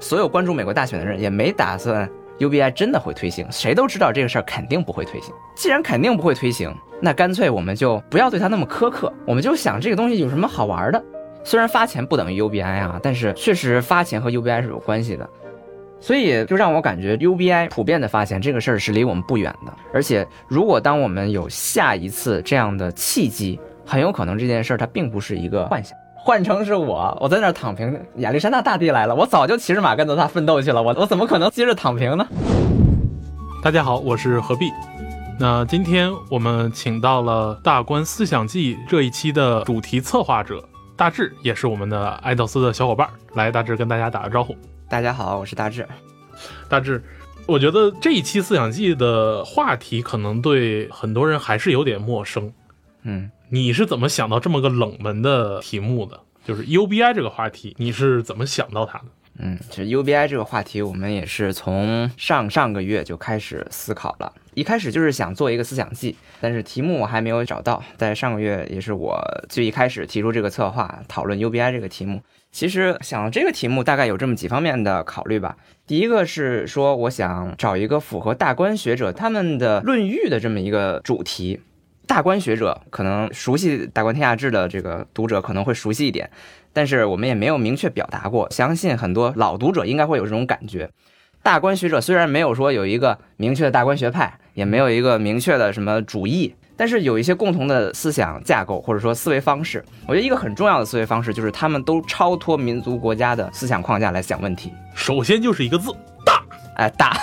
所有关注美国大选的人也没打算 UBI 真的会推行，谁都知道这个事儿肯定不会推行。既然肯定不会推行，那干脆我们就不要对它那么苛刻，我们就想这个东西有什么好玩的。虽然发钱不等于 UBI 啊，但是确实发钱和 UBI 是有关系的。所以就让我感觉 UBI 普遍的发钱这个事儿是离我们不远的。而且如果当我们有下一次这样的契机，很有可能这件事儿它并不是一个幻想。换成是我，我在那儿躺平，亚历山大大帝来了，我早就骑着马跟着他奋斗去了，我我怎么可能接着躺平呢？大家好，我是何必。那今天我们请到了《大观思想记》这一期的主题策划者大志，也是我们的爱豆斯的小伙伴。来，大志跟大家打个招呼。大家好，我是大志。大志，我觉得这一期《思想记》的话题可能对很多人还是有点陌生。嗯。你是怎么想到这么个冷门的题目的？就是 UBI 这个话题，你是怎么想到它的？嗯，其实 UBI 这个话题，我们也是从上上个月就开始思考了。一开始就是想做一个思想记，但是题目我还没有找到。在上个月，也是我最一开始提出这个策划，讨论 UBI 这个题目。其实想这个题目，大概有这么几方面的考虑吧。第一个是说，我想找一个符合大观学者他们的论域的这么一个主题。大观学者可能熟悉《大观天下志》的这个读者可能会熟悉一点，但是我们也没有明确表达过。相信很多老读者应该会有这种感觉。大观学者虽然没有说有一个明确的大观学派，也没有一个明确的什么主义，但是有一些共同的思想架构或者说思维方式。我觉得一个很重要的思维方式就是他们都超脱民族国家的思想框架来想问题。首先就是一个字大，哎大。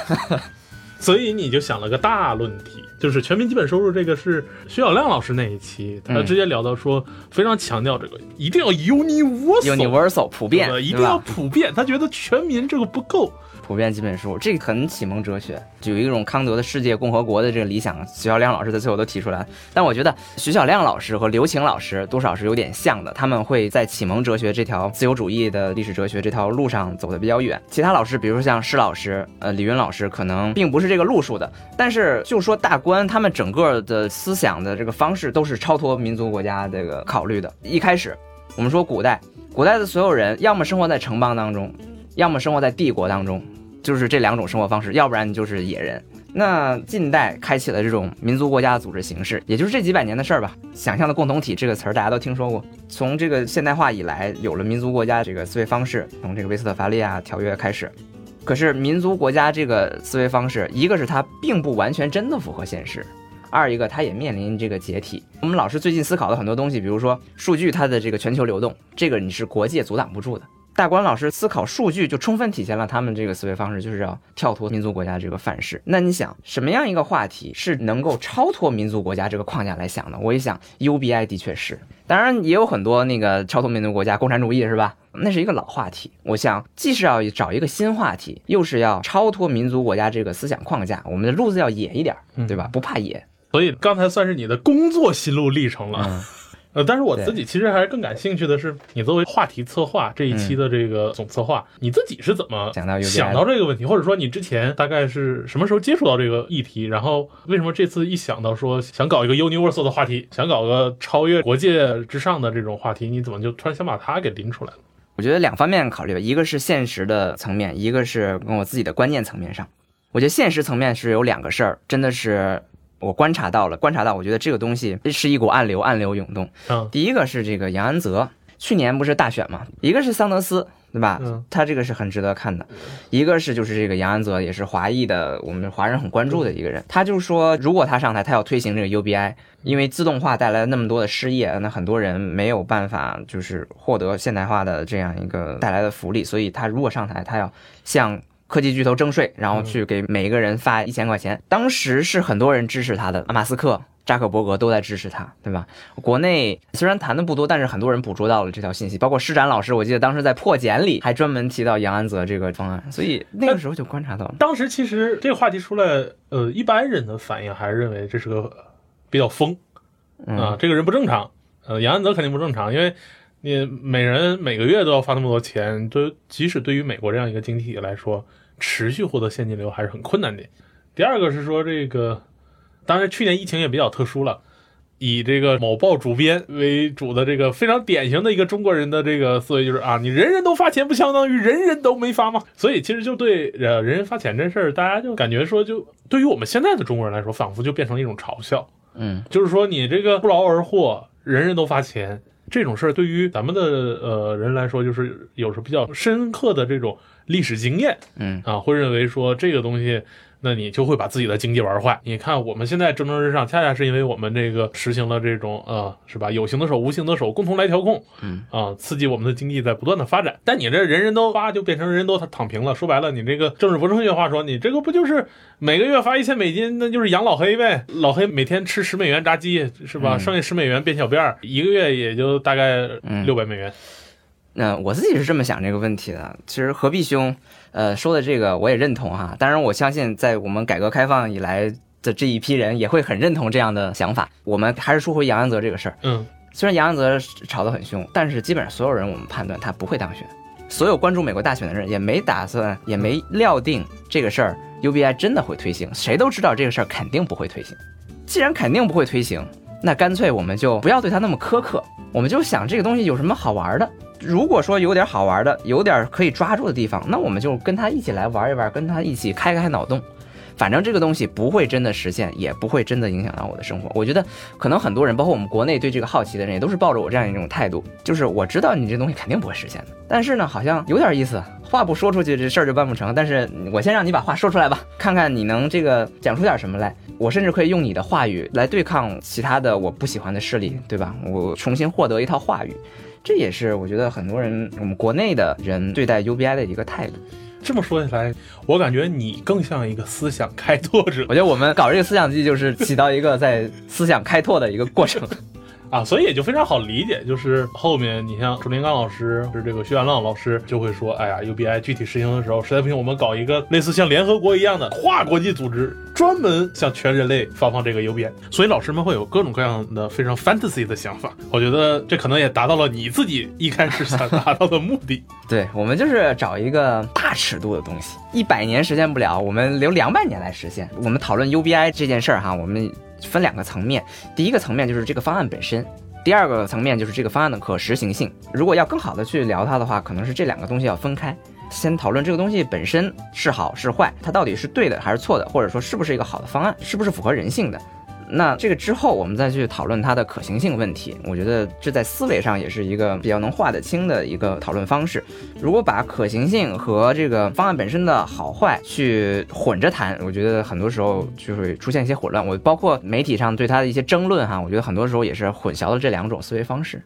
所以你就想了个大论题，就是全民基本收入这个是徐小亮老师那一期，他直接聊到说，非常强调这个一定要 universal 普遍，一定要普遍，他觉得全民这个不够。普遍基本数，这很启蒙哲学，就有一种康德的世界共和国的这个理想。徐小亮老师在最后都提出来但我觉得徐小亮老师和刘擎老师多少是有点像的，他们会在启蒙哲学这条自由主义的历史哲学这条路上走得比较远。其他老师，比如说像施老师、呃李云老师，可能并不是这个路数的。但是就说大观，他们整个的思想的这个方式都是超脱民族国家这个考虑的。一开始我们说古代，古代的所有人要么生活在城邦当中，要么生活在帝国当中。就是这两种生活方式，要不然你就是野人。那近代开启了这种民族国家的组织形式，也就是这几百年的事儿吧。想象的共同体这个词儿大家都听说过。从这个现代化以来，有了民族国家这个思维方式，从这个威斯特伐利亚条约开始。可是民族国家这个思维方式，一个是它并不完全真的符合现实，二一个它也面临这个解体。我们老师最近思考的很多东西，比如说数据它的这个全球流动，这个你是国界阻挡不住的。大关老师思考数据，就充分体现了他们这个思维方式，就是要跳脱民族国家这个范式。那你想，什么样一个话题是能够超脱民族国家这个框架来想的？我一想，UBI 的确是，当然也有很多那个超脱民族国家，共产主义是吧？那是一个老话题。我想，既是要找一个新话题，又是要超脱民族国家这个思想框架，我们的路子要野一点，对吧？不怕野。所以刚才算是你的工作心路历程了。呃，但是我自己其实还是更感兴趣的是，你作为话题策划这一期的这个总策划，你自己是怎么想到想到这个问题，或者说你之前大概是什么时候接触到这个议题？然后为什么这次一想到说想搞一个 universal 的话题，想搞个超越国界之上的这种话题，你怎么就突然想把它给拎出来了？我觉得两方面考虑吧，一个是现实的层面，一个是跟我自己的观念层面上。我觉得现实层面是有两个事儿，真的是。我观察到了，观察到，我觉得这个东西是一股暗流，暗流涌动。嗯，第一个是这个杨安泽，去年不是大选嘛，一个是桑德斯，对吧？嗯，他这个是很值得看的。一个是就是这个杨安泽，也是华裔的，我们华人很关注的一个人。他就说，如果他上台，他要推行这个 UBI，因为自动化带来了那么多的失业，那很多人没有办法就是获得现代化的这样一个带来的福利，所以他如果上台，他要向。科技巨头征税，然后去给每一个人发一千块钱。当时是很多人支持他的，马斯克、扎克伯格都在支持他，对吧？国内虽然谈的不多，但是很多人捕捉到了这条信息，包括施展老师，我记得当时在破茧里还专门提到杨安泽这个方案，所以那个时候就观察到了。当时其实这个话题出来，呃，一般人的反应还是认为这是个比较疯啊，这个人不正常。呃，杨安泽肯定不正常，因为你每人每个月都要发那么多钱，就即使对于美国这样一个经济体来说。持续获得现金流还是很困难的。第二个是说这个，当然去年疫情也比较特殊了，以这个某报主编为主的这个非常典型的一个中国人的这个思维，就是啊，你人人都发钱，不相当于人人都没发吗？所以其实就对呃人人发钱这事儿，大家就感觉说，就对于我们现在的中国人来说，仿佛就变成了一种嘲笑。嗯，就是说你这个不劳而获，人人都发钱这种事儿，对于咱们的呃人来说，就是有着比较深刻的这种历史经验。嗯啊，会认为说这个东西。那你就会把自己的经济玩坏。你看我们现在蒸蒸日上，恰恰是因为我们这个实行了这种呃，是吧？有形的手、无形的手共同来调控，嗯啊，刺激我们的经济在不断的发展。但你这人人都发，就变成人人都躺平了。说白了，你这个政治不正确话说，你这个不就是每个月发一千美金，那就是养老黑呗？老黑每天吃十美元炸鸡，是吧？嗯剩下十美元变小辫儿，一个月也就大概嗯六百美元。那我自己是这么想这个问题的。其实何必兄，呃，说的这个我也认同哈。当然，我相信在我们改革开放以来的这一批人也会很认同这样的想法。我们还是说回杨安泽这个事儿，嗯虽然杨安泽吵得很凶，但是基本上所有人我们判断他不会当选。所有关注美国大选的人也没打算，也没料定这个事儿 UBI 真的会推行。谁都知道这个事儿肯定不会推行。既然肯定不会推行，那干脆我们就不要对他那么苛刻，我们就想这个东西有什么好玩的。如果说有点好玩的，有点可以抓住的地方，那我们就跟他一起来玩一玩，跟他一起开开脑洞。反正这个东西不会真的实现，也不会真的影响到我的生活。我觉得可能很多人，包括我们国内对这个好奇的人，也都是抱着我这样一种态度，就是我知道你这东西肯定不会实现的，但是呢，好像有点意思，话不说出去，这事儿就办不成。但是我先让你把话说出来吧，看看你能这个讲出点什么来。我甚至可以用你的话语来对抗其他的我不喜欢的势力，对吧？我重新获得一套话语，这也是我觉得很多人我们国内的人对待 UBI 的一个态度。这么说起来，我感觉你更像一个思想开拓者我觉得我们搞这个思想季就是起到一个在思想开拓的一个过程。啊，所以也就非常好理解。就是后面你像朱林刚老师，是这个徐元浪老师就会说，哎呀，UBI 具体实行的时候，实在不行，我们搞一个类似像联合国一样的跨国际组织，专门向全人类发放这个 UBI。所以老师们会有各种各样的非常 fantasy 的想法。我觉得这可能也达到了你自己一开始想达到的目的。对我们就是找一个大尺度的东西，一百年实现不了，我们留两百年来实现。我们讨论 UBI 这件事儿哈，我们分两个层面，第一个层面就是这个方案本身。第二个层面就是这个方案的可实行性。如果要更好的去聊它的话，可能是这两个东西要分开。先讨论这个东西本身是好是坏，它到底是对的还是错的，或者说是不是一个好的方案，是不是符合人性的。那这个之后，我们再去讨论它的可行性问题。我觉得这在思维上也是一个比较能划得清的一个讨论方式。如果把可行性和这个方案本身的好坏去混着谈，我觉得很多时候就会出现一些混乱。我包括媒体上对它的一些争论哈，我觉得很多时候也是混淆了这两种思维方式。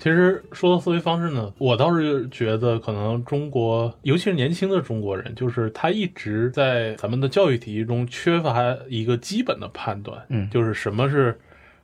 其实说到思维方式呢，我倒是觉得可能中国，尤其是年轻的中国人，就是他一直在咱们的教育体系中缺乏一个基本的判断，嗯就是什么是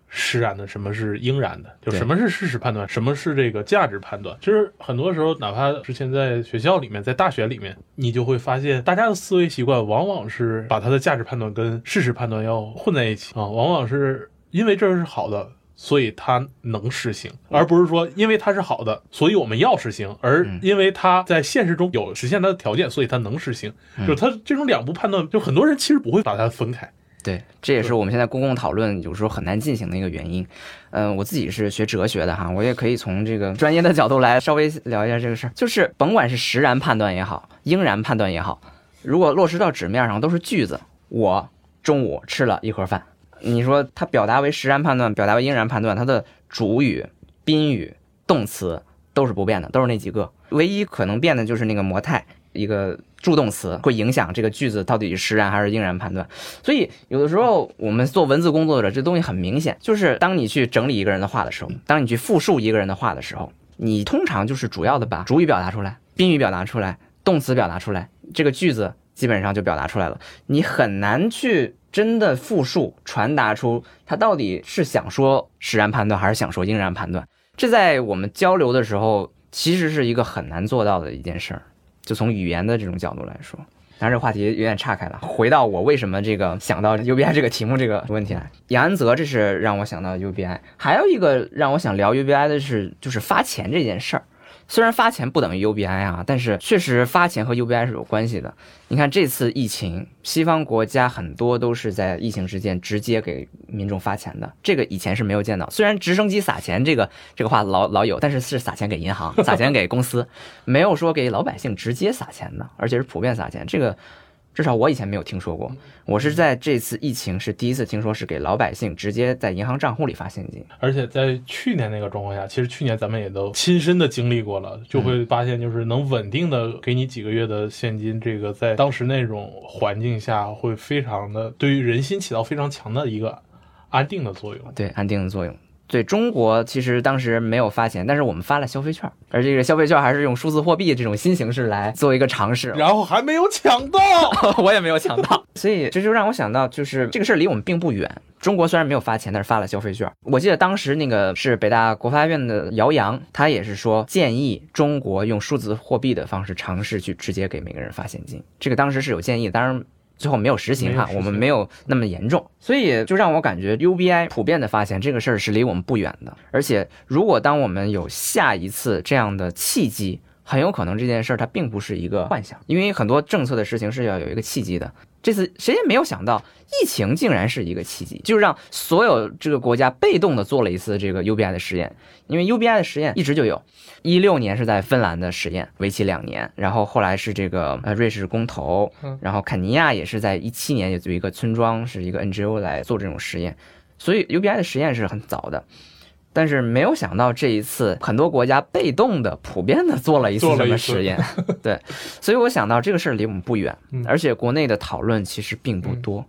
实然的，什么是应然的，就什么是事实判断，什么是这个价值判断。其实很多时候，哪怕之前在学校里面，在大学里面，你就会发现，大家的思维习惯往往是把他的价值判断跟事实判断要混在一起啊，往往是因为这是好的。所以它能实行，而不是说因为它是好的，所以我们要实行，而因为它在现实中有实现它的条件，所以它能实行。就是它这种两步判断，就很多人其实不会把它分开。对，这也是我们现在公共讨论有时候很难进行的一个原因。嗯、我自己是学哲学的哈，我也可以从这个专业的角度来稍微聊一下这个事儿。就是甭管是实然判断也好，应然判断也好，如果落实到纸面上都是句子，我中午吃了一盒饭，你说它表达为实然判断，表达为应然判断，它的主语、宾语、动词都是不变的，都是那几个，唯一可能变的就是那个模态。一个助动词会影响这个句子到底是实然还是应然判断，所以有的时候我们做文字工作者，这东西很明显，就是当你去整理一个人的话的时候，当你去复述一个人的话的时候，你通常就是主要的把主语表达出来，宾语表达出来，动词表达出来，这个句子基本上就表达出来了。你很难去真的复述传达出他到底是想说实然判断还是想说应然判断。这在我们交流的时候，其实是一个很难做到的一件事儿。就从语言的这种角度来说，当然这话题有点岔开了。回到我为什么这个想到 UBI 这个题目这个问题来，杨安泽这是让我想到 UBI，还有一个让我想聊 UBI 的是就是发钱这件事儿。虽然发钱不等于 UBI 啊，但是确实发钱和 UBI 是有关系的。你看这次疫情，西方国家很多都是在疫情之间直接给民众发钱的，这个以前是没有见到。虽然直升机撒钱这个这个话老老有，但是是撒钱给银行，撒钱给公司，没有说给老百姓直接撒钱的，而且是普遍撒钱。这个。至少我以前没有听说过，我是在这次疫情是第一次听说是给老百姓直接在银行账户里发现金，而且在去年那个状况下，其实去年咱们也都亲身的经历过了，就会发现就是能稳定的给你几个月的现金，这个在当时那种环境下会非常的对于人心起到非常强的一个安定的作用，对安定的作用。对中国其实当时没有发钱，但是我们发了消费券，而这个消费券还是用数字货币这种新形式来做一个尝试，然后还没有抢到，我也没有抢到，所以这就让我想到，就是这个事儿离我们并不远。中国虽然没有发钱，但是发了消费券。我记得当时那个是北大国发院的姚洋，他也是说建议中国用数字货币的方式尝试去直接给每个人发现金，这个当时是有建议，当然。最后没有实行哈，我们没有那么严重，所以就让我感觉 UBI 普遍的发现这个事儿是离我们不远的。而且，如果当我们有下一次这样的契机，很有可能这件事儿它并不是一个幻想，因为很多政策的事情是要有一个契机的。这次谁也没有想到，疫情竟然是一个契机，就让所有这个国家被动的做了一次这个 UBI 的实验。因为 UBI 的实验一直就有，一六年是在芬兰的实验，为期两年，然后后来是这个呃瑞士公投，然后肯尼亚也是在一七年有一个村庄是一个 NGO 来做这种实验，所以 UBI 的实验是很早的。但是没有想到这一次，很多国家被动的、普遍的做了一次什么实验，对，所以我想到这个事儿离我们不远，而且国内的讨论其实并不多。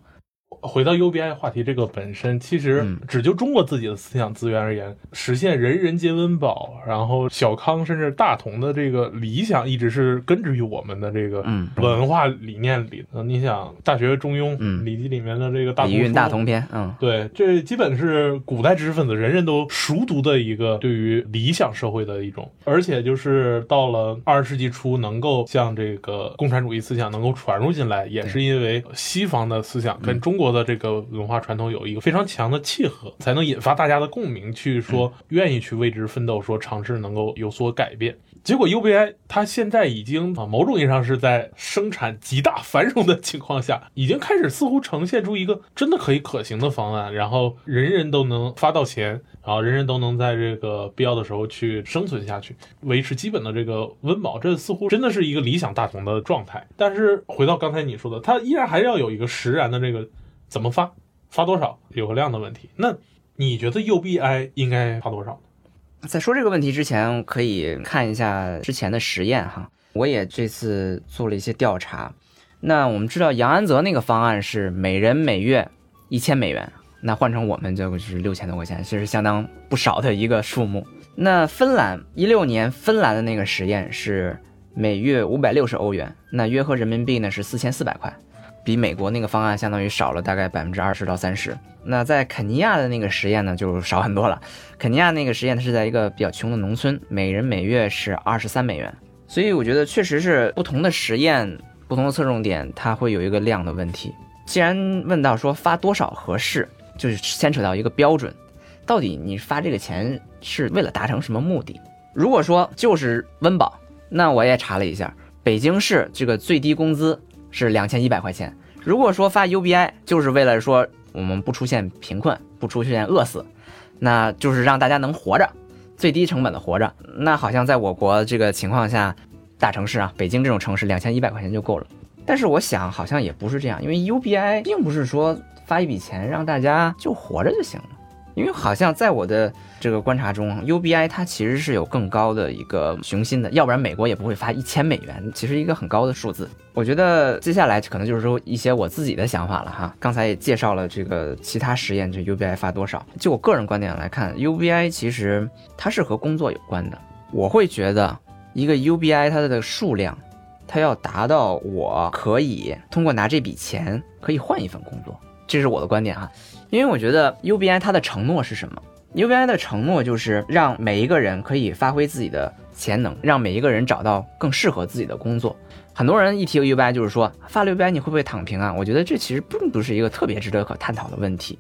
回到 UBI 话题，这个本身其实只就中国自己的思想资源而言，实现人人皆温饱，然后小康甚至大同的这个理想，一直是根植于我们的这个文化理念里。嗯，你想《大学》《中庸》《礼记》里面的这个《礼运大同篇》，嗯，对，这基本是古代知识分子人人都熟读的一个对于理想社会的一种，而且就是到了二十世纪初，能够像这个共产主义思想能够传入进来，也是因为西方的思想跟中国。的这个文化传统有一个非常强的契合，才能引发大家的共鸣，去说愿意去为之奋斗，说尝试能够有所改变。结果 UBI 它现在已经啊，某种意义上是在生产极大繁荣的情况下，已经开始似乎呈现出一个真的可以可行的方案，然后人人都能发到钱，然后人人都能在这个必要的时候去生存下去，维持基本的这个温饱，这似乎真的是一个理想大同的状态。但是回到刚才你说的，它依然还是要有一个实然的这个。怎么发？发多少？有个量的问题。那你觉得 UBI 应该发多少？在说这个问题之前，可以看一下之前的实验哈。我也这次做了一些调查。那我们知道杨安泽那个方案是每人每月一千美元，那换成我们就是六千多块钱，其实相当不少的一个数目。那芬兰一六年芬兰的那个实验是每月五百六十欧元，那约合人民币呢是四千四百块。比美国那个方案相当于少了大概百分之二十到三十。那在肯尼亚的那个实验呢，就少很多了。肯尼亚那个实验它是在一个比较穷的农村，每人每月是二十三美元。所以我觉得确实是不同的实验、不同的侧重点，它会有一个量的问题。既然问到说发多少合适，就是牵扯到一个标准，到底你发这个钱是为了达成什么目的？如果说就是温饱，那我也查了一下，北京市这个最低工资。是两千一百块钱。如果说发 UBI 就是为了说我们不出现贫困，不出现饿死，那就是让大家能活着，最低成本的活着。那好像在我国这个情况下，大城市啊，北京这种城市，两千一百块钱就够了。但是我想好像也不是这样，因为 UBI 并不是说发一笔钱让大家就活着就行了。因为好像在我的这个观察中，UBI 它其实是有更高的一个雄心的，要不然美国也不会发一千美元，其实一个很高的数字。我觉得接下来可能就是说一些我自己的想法了哈。刚才也介绍了这个其他实验，这 UBI 发多少？就我个人观点来看，UBI 其实它是和工作有关的。我会觉得一个 UBI 它的数量，它要达到我可以通过拿这笔钱可以换一份工作，这是我的观点哈。因为我觉得 UBI 它的承诺是什么？UBI 的承诺就是让每一个人可以发挥自己的潜能，让每一个人找到更适合自己的工作。很多人一提 UBI 就是说发 UBI 你会不会躺平啊？我觉得这其实并不是一个特别值得可探讨的问题，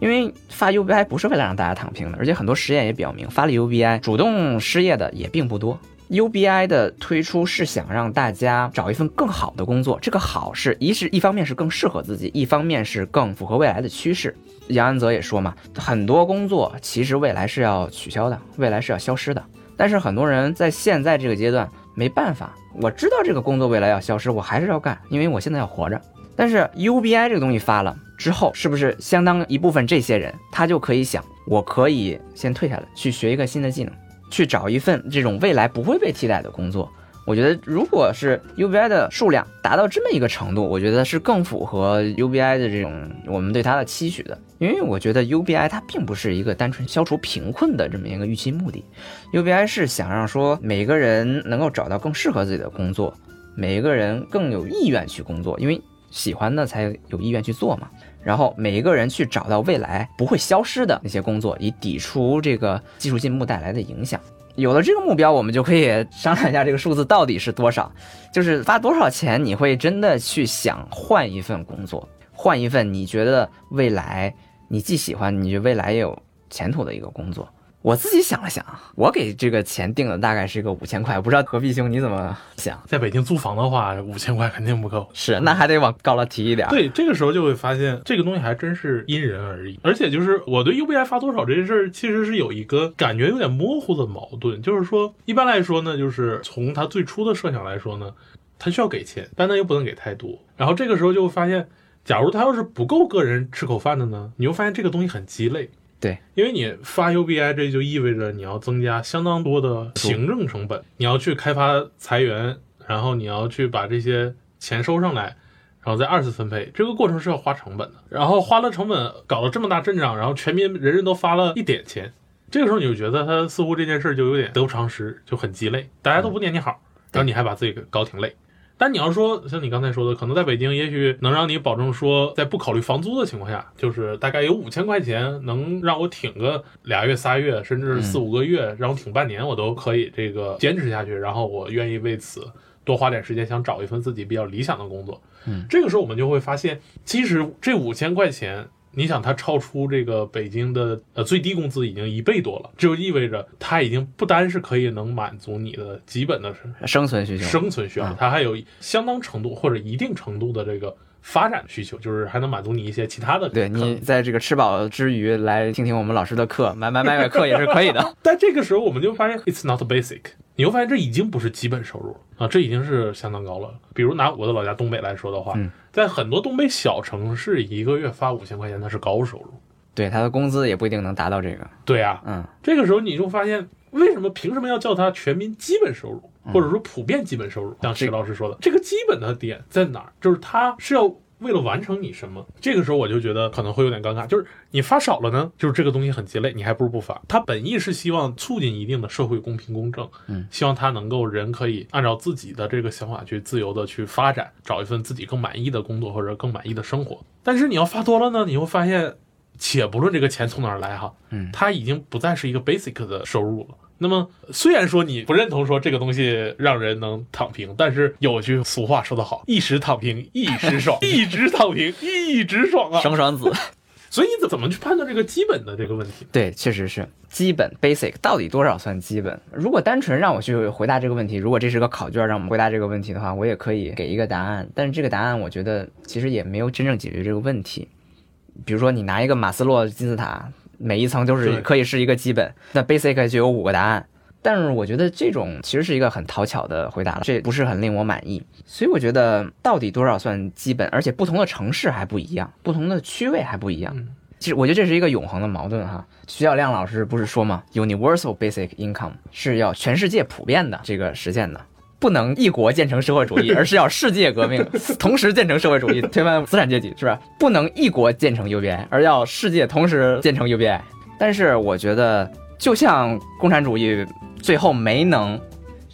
因为发 UBI 不是为了让大家躺平的，而且很多实验也表明发了 UBI 主动失业的也并不多。UBI 的推出是想让大家找一份更好的工作，这个好是一是一方面是更适合自己，一方面是更符合未来的趋势。杨安泽也说嘛，很多工作其实未来是要取消的，未来是要消失的。但是很多人在现在这个阶段没办法，我知道这个工作未来要消失，我还是要干，因为我现在要活着。但是 UBI 这个东西发了之后，是不是相当一部分这些人他就可以想，我可以先退下来去学一个新的技能？去找一份这种未来不会被替代的工作，我觉得如果是 UBI 的数量达到这么一个程度，我觉得是更符合 UBI 的这种我们对它的期许的。因为我觉得 UBI 它并不是一个单纯消除贫困的这么一个预期目的，UBI 是想让说每个人能够找到更适合自己的工作，每一个人更有意愿去工作，因为喜欢的才有意愿去做嘛。然后每一个人去找到未来不会消失的那些工作，以抵除这个技术进步带来的影响。有了这个目标，我们就可以商量一下这个数字到底是多少，就是发多少钱，你会真的去想换一份工作，换一份你觉得未来你既喜欢，你觉得未来也有前途的一个工作。我自己想了想，我给这个钱定的大概是一个五千块，不知道何必兄你怎么想？在北京租房的话，五千块肯定不够，是那还得往高了提一点。对，这个时候就会发现这个东西还真是因人而异。而且就是我对 UBI 发多少这件事儿，其实是有一个感觉有点模糊的矛盾。就是说，一般来说呢，就是从他最初的设想来说呢，他需要给钱，但他又不能给太多。然后这个时候就会发现，假如他要是不够个人吃口饭的呢，你又发现这个东西很鸡肋。对，因为你发 UBI，这就意味着你要增加相当多的行政成本，你要去开发裁员，然后你要去把这些钱收上来，然后再二次分配，这个过程是要花成本的。然后花了成本，搞了这么大阵仗，然后全民人人都发了一点钱，这个时候你就觉得他似乎这件事就有点得不偿失，就很鸡肋，大家都不念你好，然后你还把自己给搞挺累。但你要说像你刚才说的，可能在北京，也许能让你保证说，在不考虑房租的情况下，就是大概有五千块钱能让我挺个俩月、仨月，甚至四五个月，让我挺半年，我都可以这个坚持下去。然后我愿意为此多花点时间，想找一份自己比较理想的工作。嗯，这个时候我们就会发现，其实这五千块钱。你想，它超出这个北京的呃最低工资已经一倍多了，这就意味着它已经不单是可以能满足你的基本的生存需求，生存需要，它还有相当程度或者一定程度的这个发展需求，就是还能满足你一些其他的。对你在这个吃饱之余来听听我们老师的课，买买买买课也是可以的。但这个时候我们就发现，it's not basic。你会发现这已经不是基本收入啊，这已经是相当高了。比如拿我的老家东北来说的话，在很多东北小城市，一个月发五千块钱那是高收入。对，他的工资也不一定能达到这个。对啊，嗯，这个时候你就发现，为什么凭什么要叫它全民基本收入，或者说普遍基本收入？像石老师说的，这个基本的点在哪儿？就是它是要。为了完成你什么，这个时候我就觉得可能会有点尴尬。就是你发少了呢，就是这个东西很鸡肋，你还不如不发。它本意是希望促进一定的社会公平公正，嗯，希望它能够人可以按照自己的这个想法去自由的去发展，找一份自己更满意的工作或者更满意的生活。但是你要发多了呢，你会发现，且不论这个钱从哪儿来哈，嗯，它已经不再是一个 basic 的收入了。那么，虽然说你不认同说这个东西让人能躺平，但是有句俗话说得好，一时躺平一时爽，一直躺平一直爽啊，爽爽子。所以你怎么去判断这个基本的这个问题？对，确实是基本 basic 到底多少算基本？如果单纯让我去回答这个问题，如果这是个考卷让我们回答这个问题的话，我也可以给一个答案。但是这个答案我觉得其实也没有真正解决这个问题。比如说你拿一个马斯洛金字塔。每一层都是可以是一个基本，那 basic 就有五个答案，但是我觉得这种其实是一个很讨巧的回答了，这不是很令我满意。所以我觉得到底多少算基本，而且不同的城市还不一样，不同的区位还不一样。其实我觉得这是一个永恒的矛盾哈。徐小亮老师不是说吗？Universal basic income 是要全世界普遍的这个实现的。不能一国建成社会主义，而是要世界革命同时建成社会主义，推翻资产阶级，是吧？不能一国建成 UBI，而要世界同时建成 UBI。但是我觉得，就像共产主义最后没能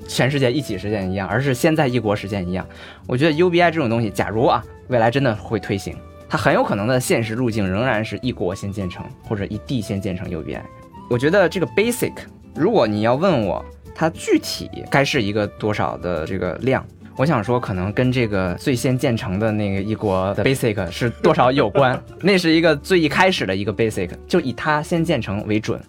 全世界一起实现一样，而是先在一国实现一样，我觉得 UBI 这种东西，假如啊未来真的会推行，它很有可能的现实路径仍然是一国先建成，或者一地先建成 UBI。我觉得这个 basic，如果你要问我。它具体该是一个多少的这个量？我想说，可能跟这个最先建成的那个一国的 basic 是多少有关。那是一个最一开始的一个 basic，就以它先建成为准，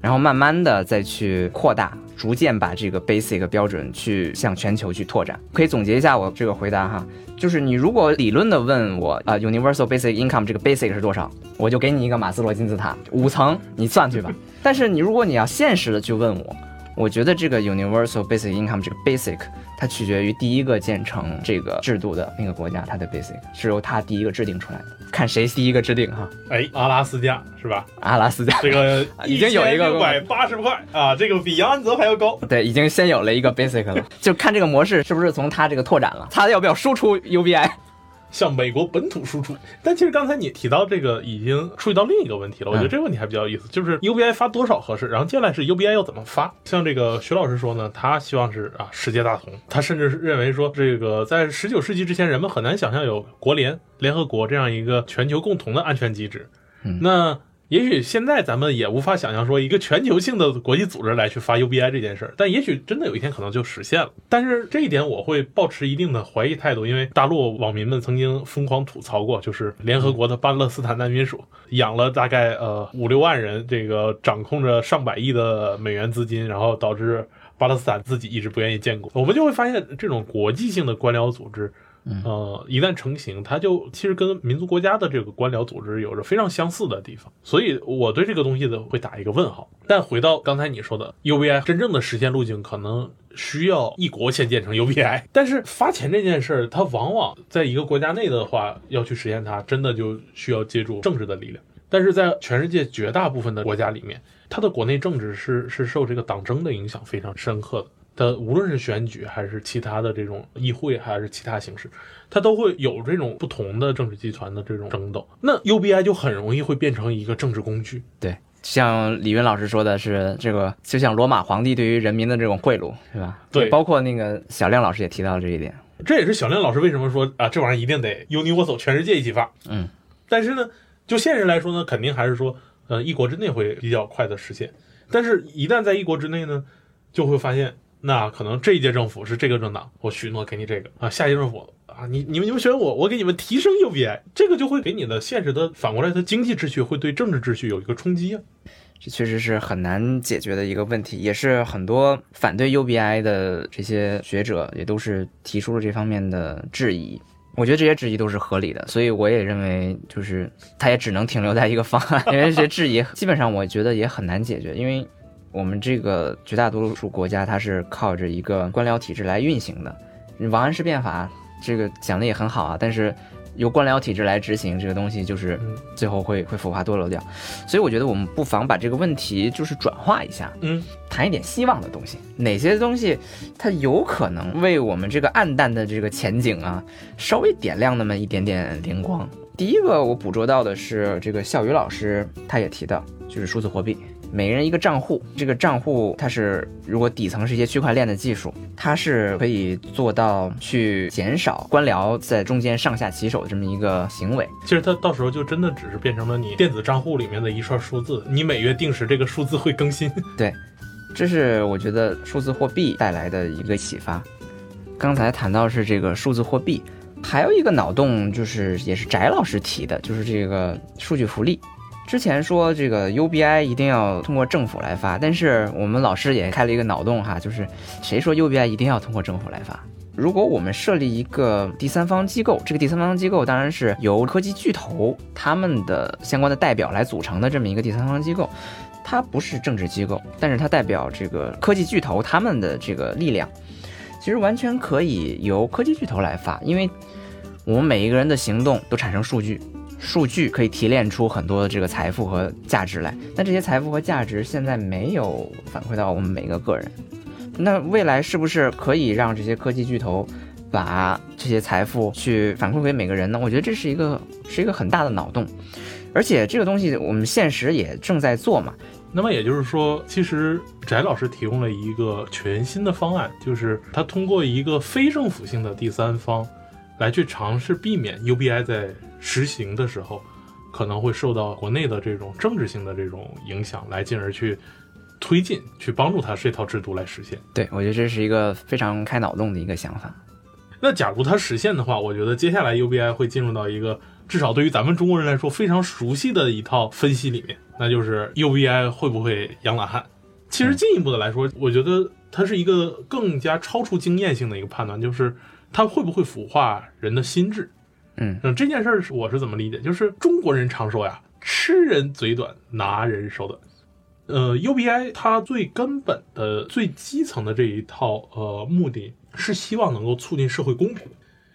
然后慢慢的再去扩大，逐渐把这个 basic 标准去向全球去拓展。可以总结一下我这个回答哈，就是你如果理论的问我啊，universal basic income 这个 basic 是多少，我就给你一个马斯洛金字塔五层，你算去吧。但是你如果你要现实的去问我。我觉得这个 universal basic income 这个 basic，它取决于第一个建成这个制度的那个国家，它的 basic 是由它第一个制定出来的，看谁第一个制定哈。哎，阿拉斯加是吧？阿拉斯加这个 已经有一个六百八十块啊，这个比杨安泽还要高。对，已经先有了一个 basic 了，就看这个模式是不是从它这个拓展了，它要不要输出 UBI。向美国本土输出，但其实刚才你提到这个已经触及到另一个问题了，我觉得这个问题还比较有意思，就是 UBI 发多少合适，然后接下来是 UBI 要怎么发。像这个徐老师说呢，他希望是啊世界大同，他甚至是认为说这个在十九世纪之前，人们很难想象有国联、联合国这样一个全球共同的安全机制。那也许现在咱们也无法想象说一个全球性的国际组织来去发 UBI 这件事儿，但也许真的有一天可能就实现了。但是这一点我会保持一定的怀疑态度，因为大陆网民们曾经疯狂吐槽过，就是联合国的巴勒斯坦难民署养了大概呃五六万人，这个掌控着上百亿的美元资金，然后导致巴勒斯坦自己一直不愿意建国。我们就会发现这种国际性的官僚组织。呃，一旦成型，它就其实跟民族国家的这个官僚组织有着非常相似的地方，所以我对这个东西的会打一个问号。但回到刚才你说的 UBI 真正的实现路径，可能需要一国先建成 UBI，但是发钱这件事儿，它往往在一个国家内的话，要去实现它，真的就需要借助政治的力量。但是在全世界绝大部分的国家里面，它的国内政治是是受这个党争的影响非常深刻的。的无论是选举还是其他的这种议会还是其他形式，它都会有这种不同的政治集团的这种争斗。那 UBI 就很容易会变成一个政治工具。对，像李云老师说的是这个，就像罗马皇帝对于人民的这种贿赂，是吧？对，包括那个小亮老师也提到了这一点。这也是小亮老师为什么说啊，这玩意儿一定得 Universal 全世界一起发。嗯，但是呢，就现实来说呢，肯定还是说，呃，一国之内会比较快的实现。但是，一旦在一国之内呢，就会发现。那可能这一届政府是这个政党，我许诺给你这个啊，下届政府啊，你你们你们选我，我给你们提升 UBI，这个就会给你的现实的反过来，它经济秩序会对政治秩序有一个冲击啊，这确实是很难解决的一个问题，也是很多反对 UBI 的这些学者也都是提出了这方面的质疑，我觉得这些质疑都是合理的，所以我也认为就是它也只能停留在一个方案，因为这些质疑基本上我觉得也很难解决，因为。我们这个绝大多数国家，它是靠着一个官僚体制来运行的。王安石变法这个讲的也很好啊，但是由官僚体制来执行这个东西，就是最后会会腐化堕落掉。所以我觉得我们不妨把这个问题就是转化一下，嗯，谈一点希望的东西。哪些东西它有可能为我们这个暗淡的这个前景啊，稍微点亮那么一点点灵光？第一个我捕捉到的是这个笑宇老师他也提到，就是数字货币。每人一个账户，这个账户它是如果底层是一些区块链的技术，它是可以做到去减少官僚在中间上下其手的这么一个行为。其实它到时候就真的只是变成了你电子账户里面的一串数字，你每月定时这个数字会更新。对，这是我觉得数字货币带来的一个启发。刚才谈到是这个数字货币，还有一个脑洞就是也是翟老师提的，就是这个数据福利。之前说这个 UBI 一定要通过政府来发，但是我们老师也开了一个脑洞哈，就是谁说 UBI 一定要通过政府来发？如果我们设立一个第三方机构，这个第三方机构当然是由科技巨头他们的相关的代表来组成的这么一个第三方机构，它不是政治机构，但是它代表这个科技巨头他们的这个力量，其实完全可以由科技巨头来发，因为我们每一个人的行动都产生数据。数据可以提炼出很多的这个财富和价值来，但这些财富和价值现在没有反馈到我们每一个个人。那未来是不是可以让这些科技巨头把这些财富去反馈给每个人呢？我觉得这是一个是一个很大的脑洞，而且这个东西我们现实也正在做嘛。那么也就是说，其实翟老师提供了一个全新的方案，就是他通过一个非政府性的第三方来去尝试避免 UBI 在。实行的时候，可能会受到国内的这种政治性的这种影响，来进而去推进、去帮助他这套制度来实现。对，我觉得这是一个非常开脑洞的一个想法。那假如它实现的话，我觉得接下来 UBI 会进入到一个至少对于咱们中国人来说非常熟悉的一套分析里面，那就是 UBI 会不会养懒汉？其实进一步的来说，我觉得它是一个更加超出经验性的一个判断，就是它会不会腐化人的心智。嗯嗯，这件事儿我是怎么理解？就是中国人常说呀，吃人嘴短，拿人手短。呃，UBI 它最根本的、最基层的这一套呃目的是希望能够促进社会公平。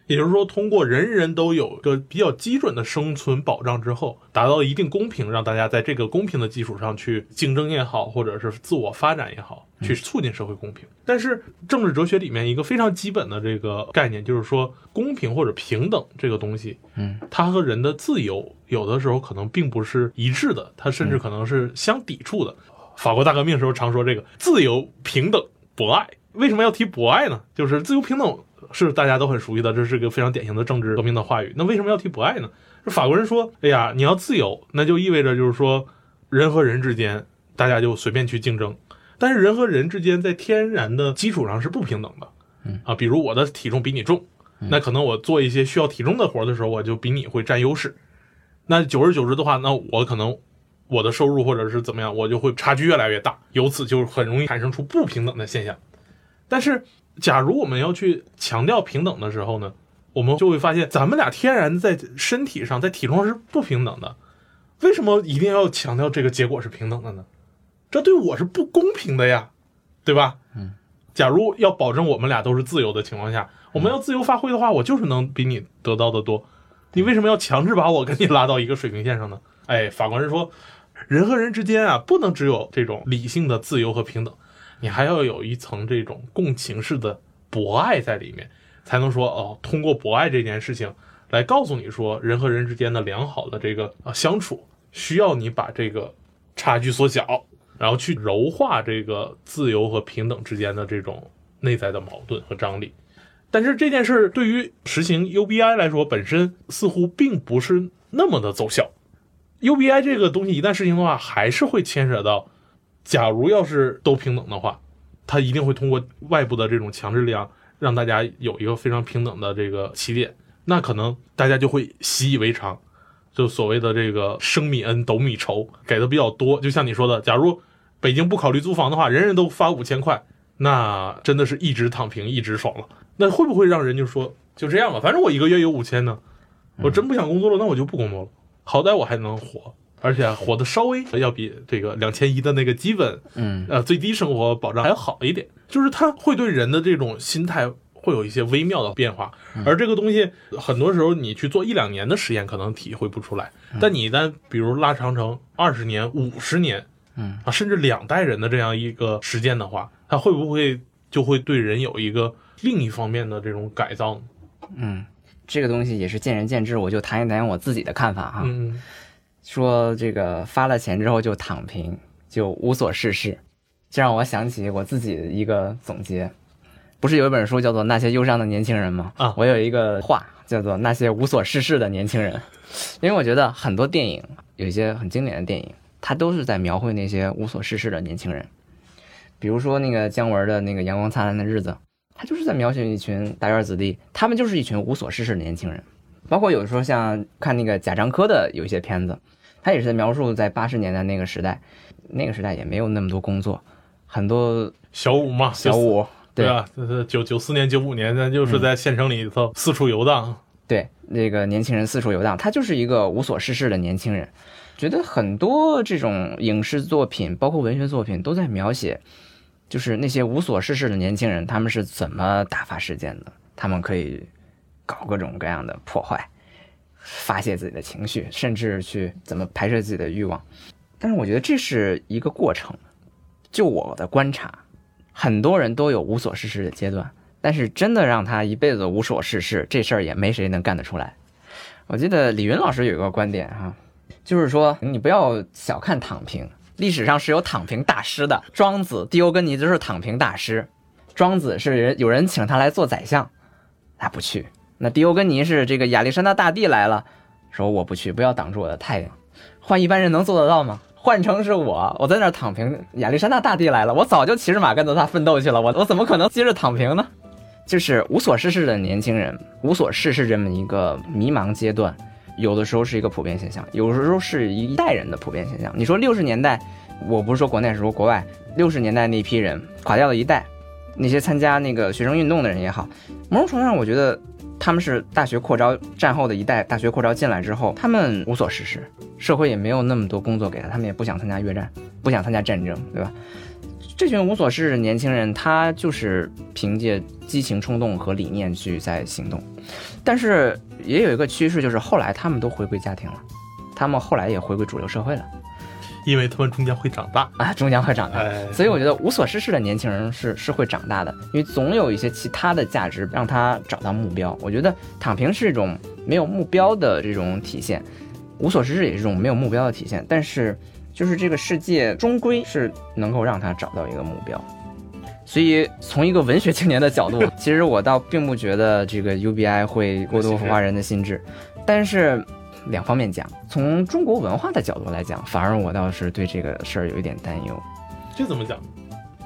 也就是说，通过人人都有个比较基准的生存保障之后，达到一定公平，让大家在这个公平的基础上去竞争也好，或者是自我发展也好，去促进社会公平。但是政治哲学里面一个非常基本的这个概念，就是说公平或者平等这个东西，嗯，它和人的自由有的时候可能并不是一致的，它甚至可能是相抵触的。法国大革命时候常说这个自由、平等、博爱，为什么要提博爱呢？就是自由平等。是大家都很熟悉的，这是个非常典型的政治革命的话语。那为什么要提博爱呢？是法国人说：“哎呀，你要自由，那就意味着就是说，人和人之间大家就随便去竞争。但是人和人之间在天然的基础上是不平等的。嗯啊，比如我的体重比你重，那可能我做一些需要体重的活的时候，我就比你会占优势。那久而久之的话，那我可能我的收入或者是怎么样，我就会差距越来越大，由此就很容易产生出不平等的现象。但是。假如我们要去强调平等的时候呢，我们就会发现，咱们俩天然在身体上、在体重上是不平等的。为什么一定要强调这个结果是平等的呢？这对我是不公平的呀，对吧？嗯。假如要保证我们俩都是自由的情况下，我们要自由发挥的话，我就是能比你得到的多。你为什么要强制把我跟你拉到一个水平线上呢？哎，法官人说，人和人之间啊，不能只有这种理性的自由和平等。你还要有一层这种共情式的博爱在里面，才能说哦，通过博爱这件事情来告诉你说，人和人之间的良好的这个啊相处，需要你把这个差距缩小，然后去柔化这个自由和平等之间的这种内在的矛盾和张力。但是这件事对于实行 UBI 来说，本身似乎并不是那么的奏效。UBI 这个东西一旦实行的话，还是会牵扯到。假如要是都平等的话，他一定会通过外部的这种强制力量，让大家有一个非常平等的这个起点。那可能大家就会习以为常，就所谓的这个升米恩，斗米仇，给的比较多。就像你说的，假如北京不考虑租房的话，人人都发五千块，那真的是一直躺平，一直爽了。那会不会让人就说就这样吧，反正我一个月有五千呢，我真不想工作了，那我就不工作了，好歹我还能活。而且活得稍微要比这个两千一的那个基本，嗯，呃，最低生活保障还要好一点。就是它会对人的这种心态会有一些微妙的变化，而这个东西很多时候你去做一两年的实验可能体会不出来，但你一旦比如拉长成二十年、五十年，嗯啊，甚至两代人的这样一个时间的话，它会不会就会对人有一个另一方面的这种改造呢？嗯，这个东西也是见仁见智，我就谈一谈我自己的看法哈。嗯。说这个发了钱之后就躺平，就无所事事，这让我想起我自己的一个总结。不是有一本书叫做《那些忧伤的年轻人》吗？啊，我有一个话叫做《那些无所事事的年轻人》，因为我觉得很多电影，有一些很经典的电影，它都是在描绘那些无所事事的年轻人。比如说那个姜文的那个《阳光灿烂的日子》，他就是在描写一群大院子弟，他们就是一群无所事事的年轻人。包括有的时候像看那个贾樟柯的有一些片子。他也是在描述在八十年代那个时代，那个时代也没有那么多工作，很多小五嘛，小五，对啊，就是九九四年、九五年，那就是在县城里头四处游荡。对，那个年轻人四处游荡，他就是一个无所事事的年轻人。觉得很多这种影视作品，包括文学作品，都在描写，就是那些无所事事的年轻人，他们是怎么打发时间的？他们可以搞各种各样的破坏。发泄自己的情绪，甚至去怎么排泄自己的欲望，但是我觉得这是一个过程。就我的观察，很多人都有无所事事的阶段，但是真的让他一辈子无所事事，这事儿也没谁能干得出来。我记得李云老师有一个观点哈，就是说你不要小看躺平，历史上是有躺平大师的，庄子、狄欧根尼就是躺平大师。庄子是人有人请他来做宰相，他不去。那狄欧根尼是这个亚历山大大帝来了，说我不去，不要挡住我的太阳。换一般人能做得到吗？换成是我，我在那儿躺平。亚历山大大帝来了，我早就骑着马跟着他奋斗去了。我我怎么可能接着躺平呢？就是无所事事的年轻人，无所事事这么一个迷茫阶段，有的时候是一个普遍现象，有时候是一代人的普遍现象。你说六十年代，我不是说国内，是说国外，六十年代那批人垮掉了一代，那些参加那个学生运动的人也好，某种程度上，我觉得他们是大学扩招战后的一代，大学扩招进来之后，他们无所事事，社会也没有那么多工作给他，他们也不想参加越战，不想参加战争，对吧？这群无所事事的年轻人，他就是凭借激情冲动和理念去在行动，但是也有一个趋势，就是后来他们都回归家庭了，他们后来也回归主流社会了。因为他们终将会长大啊，终将会长大，哎所以我觉得无所事事的年轻人是是会长大的，因为总有一些其他的价值让他找到目标。我觉得躺平是一种没有目标的这种体现，无所事事也是一种没有目标的体现。但是就是这个世界终归是能够让他找到一个目标。所以从一个文学青年的角度，其实我倒并不觉得这个 UBI 会过度腐化人的心智，但是。两方面讲，从中国文化的角度来讲，反而我倒是对这个事儿有一点担忧。这怎么讲？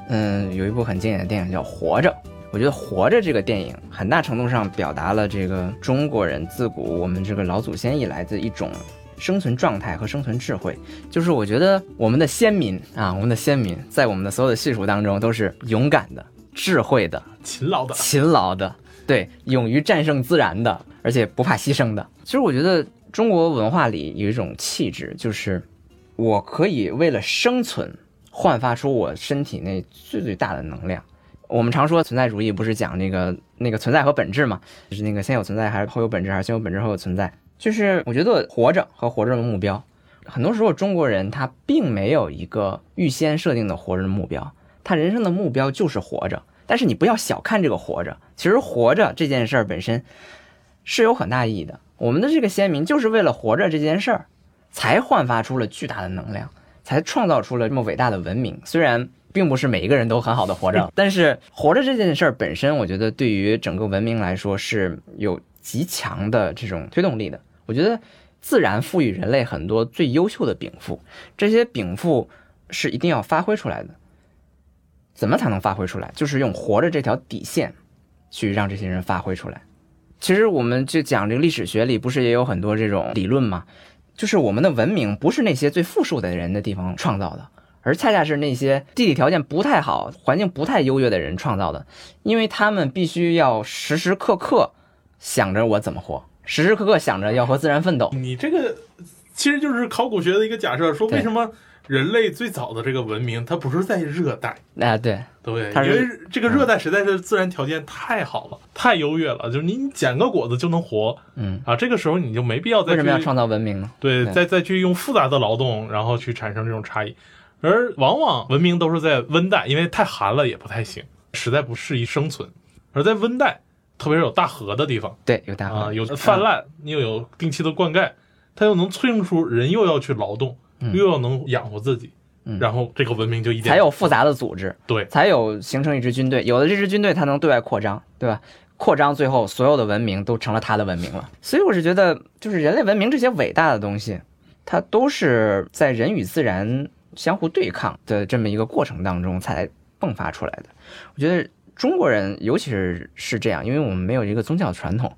嗯，有一部很经典的电影叫《活着》，我觉得《活着》这个电影很大程度上表达了这个中国人自古我们这个老祖先以来的一种生存状态和生存智慧。就是我觉得我们的先民啊，我们的先民在我们的所有的叙述当中都是勇敢的、智慧的、勤劳的、勤劳的，对，勇于战胜自然的，而且不怕牺牲的。其实我觉得。中国文化里有一种气质，就是我可以为了生存，焕发出我身体内最最大的能量。我们常说存在主义，不是讲那个那个存在和本质嘛？就是那个先有存在还是后有本质，还是先有本质后有存在？就是我觉得活着和活着的目标，很多时候中国人他并没有一个预先设定的活着的目标，他人生的目标就是活着。但是你不要小看这个活着，其实活着这件事儿本身是有很大意义的。我们的这个先民就是为了活着这件事儿，才焕发出了巨大的能量，才创造出了这么伟大的文明。虽然并不是每一个人都很好的活着，但是活着这件事儿本身，我觉得对于整个文明来说是有极强的这种推动力的。我觉得自然赋予人类很多最优秀的禀赋，这些禀赋是一定要发挥出来的。怎么才能发挥出来？就是用活着这条底线，去让这些人发挥出来。其实我们就讲这个历史学里，不是也有很多这种理论吗？就是我们的文明不是那些最富庶的人的地方创造的，而恰恰是那些地理条件不太好、环境不太优越的人创造的，因为他们必须要时时刻刻想着我怎么活，时时刻刻想着要和自然奋斗。你这个其实就是考古学的一个假设，说为什么？人类最早的这个文明，它不是在热带。啊，对。对，因为这个热带实在是自然条件太好了，太优越了，就是你捡个果子就能活，嗯。啊，这个时候你就没必要再为什么要创造文明呢？对，再再去用复杂的劳动，然后去产生这种差异，而往往文明都是在温带，因为太寒了也不太行，实在不适宜生存，而在温带，特别是有大河的地方，对，有大河。啊，有泛滥，你又有定期的灌溉，它又能催生出人又要去劳动。又要能养活自己，然后这个文明就一点才有复杂的组织，对，才有形成一支军队。有了这支军队，它能对外扩张，对吧？扩张最后所有的文明都成了他的文明了。所以我是觉得，就是人类文明这些伟大的东西，它都是在人与自然相互对抗的这么一个过程当中才迸发出来的。我觉得中国人尤其是是这样，因为我们没有一个宗教传统，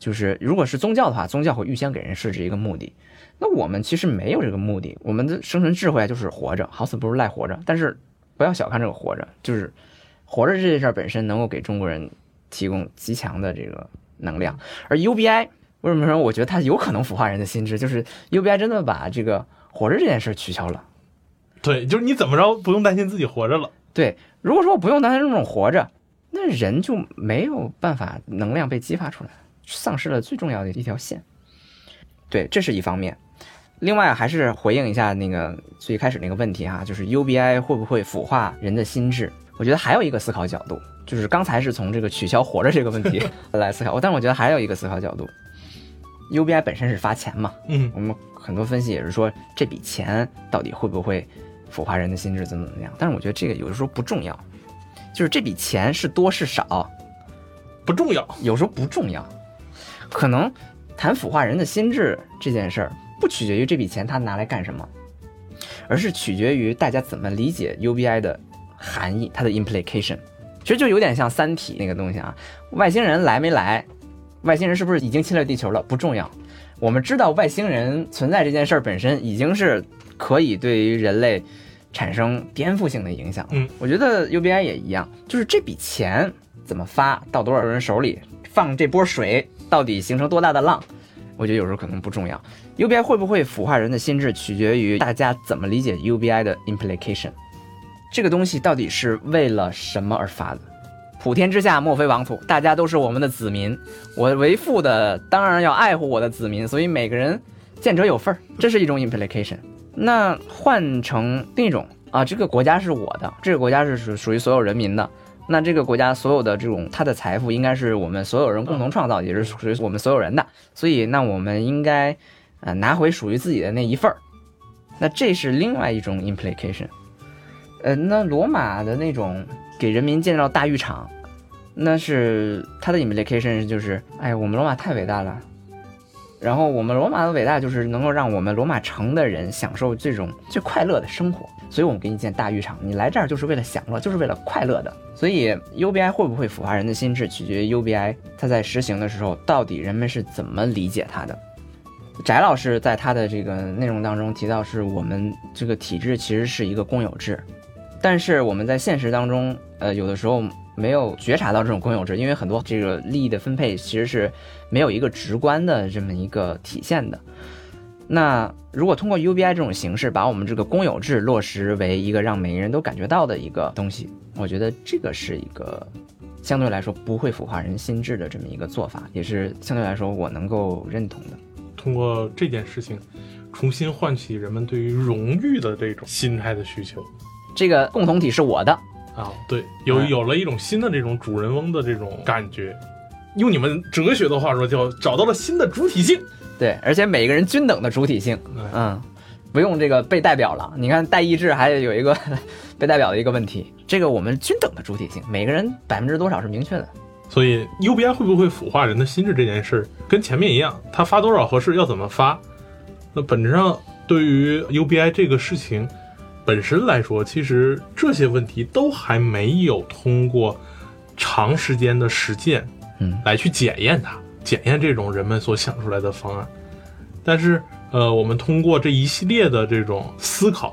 就是如果是宗教的话，宗教会预先给人设置一个目的。那我们其实没有这个目的，我们的生存智慧就是活着，好死不如赖活着。但是不要小看这个活着，就是活着这件事本身能够给中国人提供极强的这个能量。而 UBI 为什么说我觉得它有可能腐化人的心智？就是 UBI 真的把这个活着这件事取消了。对，就是你怎么着不用担心自己活着了。对，如果说我不用担心这种活着，那人就没有办法能量被激发出来，丧失了最重要的一条线。对，这是一方面。另外，还是回应一下那个最开始那个问题哈，就是 UBI 会不会腐化人的心智？我觉得还有一个思考角度，就是刚才是从这个取消活着这个问题 来思考，但我觉得还有一个思考角度，UBI 本身是发钱嘛，嗯，我们很多分析也是说这笔钱到底会不会腐化人的心智，怎么怎么样？但是我觉得这个有的时候不重要，就是这笔钱是多是少不重要，有时候不重要，可能谈腐化人的心智这件事儿。不取决于这笔钱他拿来干什么，而是取决于大家怎么理解 UBI 的含义，它的 implication，其实就有点像《三体》那个东西啊。外星人来没来？外星人是不是已经侵略地球了？不重要。我们知道外星人存在这件事儿本身已经是可以对于人类产生颠覆性的影响。嗯，我觉得 UBI 也一样，就是这笔钱怎么发到多少人手里，放这波水到底形成多大的浪，我觉得有时候可能不重要。UBI 会不会腐化人的心智，取决于大家怎么理解 UBI 的 implication。这个东西到底是为了什么而发的？普天之下莫非王土，大家都是我们的子民。我为父的当然要爱护我的子民，所以每个人见者有份儿，这是一种 implication。那换成另一种啊，这个国家是我的，这个国家是属属于所有人民的。那这个国家所有的这种它的财富应该是我们所有人共同创造，也是属于我们所有人的。所以那我们应该呃拿回属于自己的那一份儿。那这是另外一种 implication。呃，那罗马的那种给人民建造大浴场，那是它的 implication 就是，哎，我们罗马太伟大了。然后我们罗马的伟大就是能够让我们罗马城的人享受这种最快乐的生活，所以我们给你建大浴场，你来这儿就是为了享乐，就是为了快乐的。所以 UBI 会不会腐化人的心智，取决于 UBI 它在实行的时候，到底人们是怎么理解它的。翟老师在他的这个内容当中提到，是我们这个体制其实是一个公有制，但是我们在现实当中，呃，有的时候没有觉察到这种公有制，因为很多这个利益的分配其实是没有一个直观的这么一个体现的。那如果通过 UBI 这种形式，把我们这个公有制落实为一个让每个人都感觉到的一个东西，我觉得这个是一个相对来说不会腐化人心智的这么一个做法，也是相对来说我能够认同的。通过这件事情，重新唤起人们对于荣誉的这种心态的需求这个共同体是我的，啊，对，有嗯有了一种新的这种主人翁的这种感觉。用你们哲学的话说，叫找到了新的主体性。对，而且每个人均等的主体性，哎嗯，不用这个被代表了。你看代议制还有一个 被代表的一个问题，这个我们均等的主体性，每个人百分之多少是明确的。所以 UBI 会不会腐化人的心智这件事儿，跟前面一样，它发多少合适，要怎么发？那本质上对于 UBI 这个事情本身来说，其实这些问题都还没有通过长时间的实践，嗯，来去检验它，检验这种人们所想出来的方案。但是，呃，我们通过这一系列的这种思考，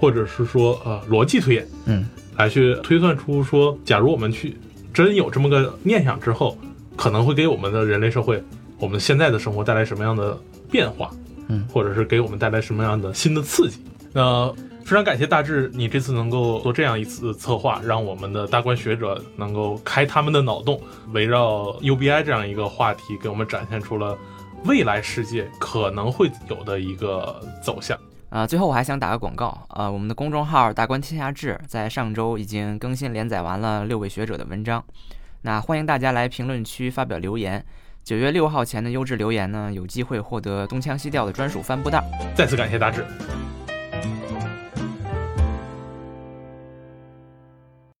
或者是说呃逻辑推演，嗯，来去推算出说，假如我们去真有这么个念想之后，可能会给我们的人类社会，我们现在的生活带来什么样的变化，嗯，或者是给我们带来什么样的新的刺激。那非常感谢大志，你这次能够做这样一次策划，让我们的大观学者能够开他们的脑洞，围绕 UBI 这样一个话题，给我们展现出了未来世界可能会有的一个走向。啊、最后我还想打个广告啊、我们的公众号“大观天下志”在上周已经更新连载完了六位学者的文章，那欢迎大家来评论区发表留言。九月六号前的优质留言呢，有机会获得东腔西调的专属帆布袋。再次感谢大志。嗯